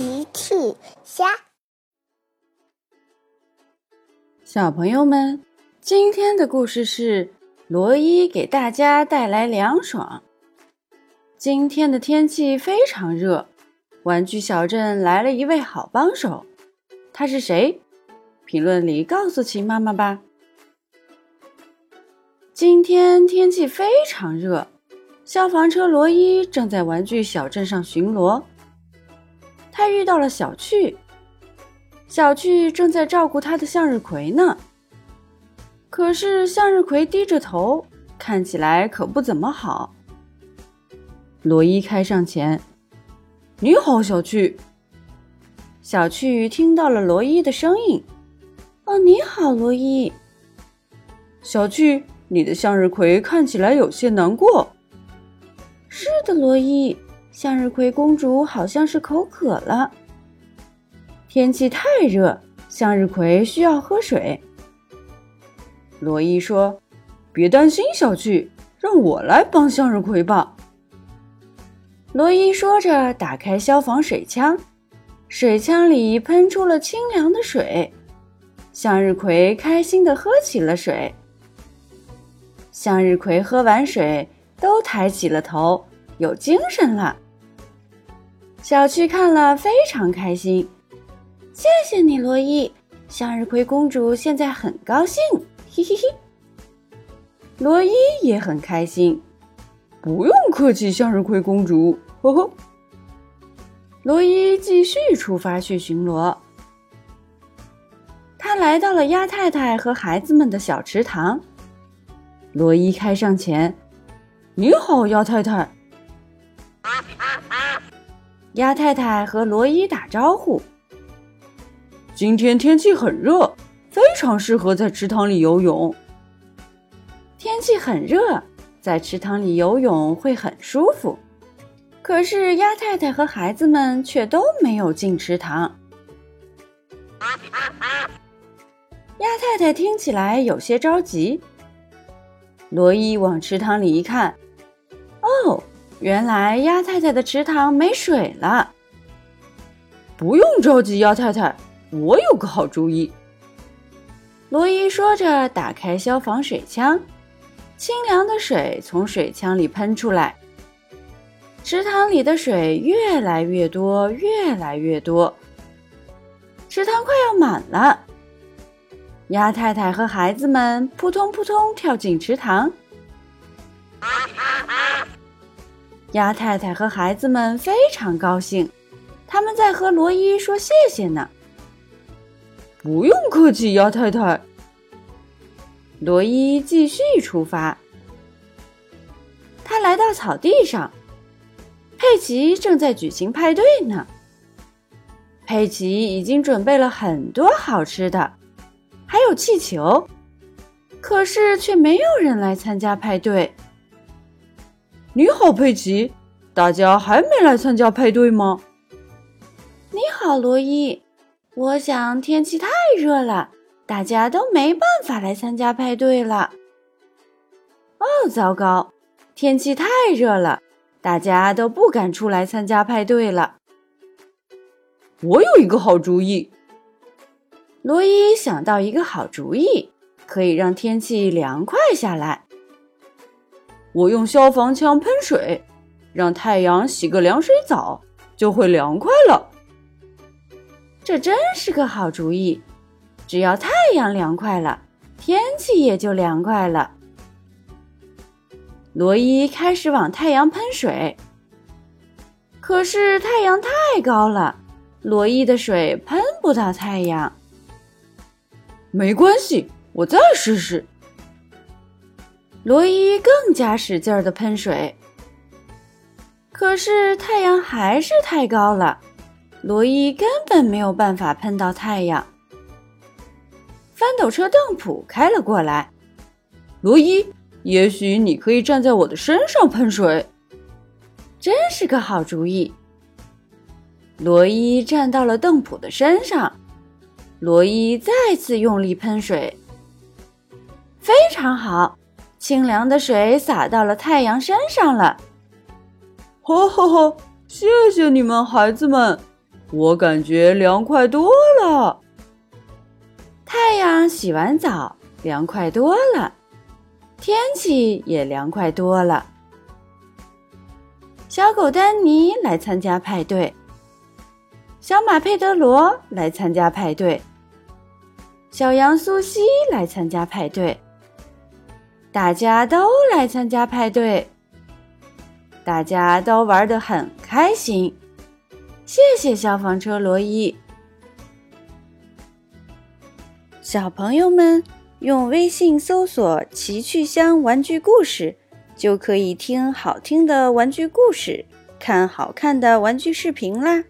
奇趣虾，小朋友们，今天的故事是罗伊给大家带来凉爽。今天的天气非常热，玩具小镇来了一位好帮手，他是谁？评论里告诉奇妈妈吧。今天天气非常热，消防车罗伊正在玩具小镇上巡逻。他遇到了小趣，小趣正在照顾他的向日葵呢。可是向日葵低着头，看起来可不怎么好。罗伊开上前：“你好，小趣。”小趣听到了罗伊的声音：“哦，你好，罗伊。”小趣，你的向日葵看起来有些难过。是的，罗伊。向日葵公主好像是口渴了。天气太热，向日葵需要喝水。罗伊说：“别担心，小趣，让我来帮向日葵吧。”罗伊说着，打开消防水枪，水枪里喷出了清凉的水。向日葵开心地喝起了水。向日葵喝完水，都抬起了头。有精神了，小趣看了非常开心。谢谢你，罗伊。向日葵公主现在很高兴，嘿嘿嘿。罗伊也很开心。不用客气，向日葵公主，呵呵。罗伊继续出发去巡逻。他来到了鸭太太和孩子们的小池塘。罗伊开上前：“你好，鸭太太。”鸭太太和罗伊打招呼。今天天气很热，非常适合在池塘里游泳。天气很热，在池塘里游泳会很舒服。可是鸭太太和孩子们却都没有进池塘。鸭太太听起来有些着急。罗伊往池塘里一看，哦。原来鸭太太的池塘没水了。不用着急，鸭太太，我有个好主意。罗伊说着，打开消防水枪，清凉的水从水枪里喷出来，池塘里的水越来越多，越来越多，池塘快要满了。鸭太太和孩子们扑通扑通跳进池塘。鸭太太和孩子们非常高兴，他们在和罗伊说谢谢呢。不用客气，鸭太太。罗伊继续出发。他来到草地上，佩奇正在举行派对呢。佩奇已经准备了很多好吃的，还有气球，可是却没有人来参加派对。你好，佩奇，大家还没来参加派对吗？你好，罗伊，我想天气太热了，大家都没办法来参加派对了。哦，糟糕，天气太热了，大家都不敢出来参加派对了。我有一个好主意，罗伊想到一个好主意，可以让天气凉快下来。我用消防枪喷水，让太阳洗个凉水澡，就会凉快了。这真是个好主意！只要太阳凉快了，天气也就凉快了。罗伊开始往太阳喷水，可是太阳太高了，罗伊的水喷不到太阳。没关系，我再试试。罗伊更加使劲儿的喷水，可是太阳还是太高了，罗伊根本没有办法喷到太阳。翻斗车邓普开了过来，罗伊，也许你可以站在我的身上喷水，真是个好主意。罗伊站到了邓普的身上，罗伊再次用力喷水，非常好。清凉的水洒到了太阳身上了，哈哈哈！谢谢你们，孩子们！我感觉凉快多了。太阳洗完澡，凉快多了，天气也凉快多了。小狗丹尼来参加派对，小马佩德罗来参加派对，小羊苏西来参加派对，大家都来参加派对，大家都玩得很开心。谢谢消防车罗伊。小朋友们用微信搜索“奇趣箱玩具故事”。就可以听好听的玩具故事，看好看的玩具视频啦。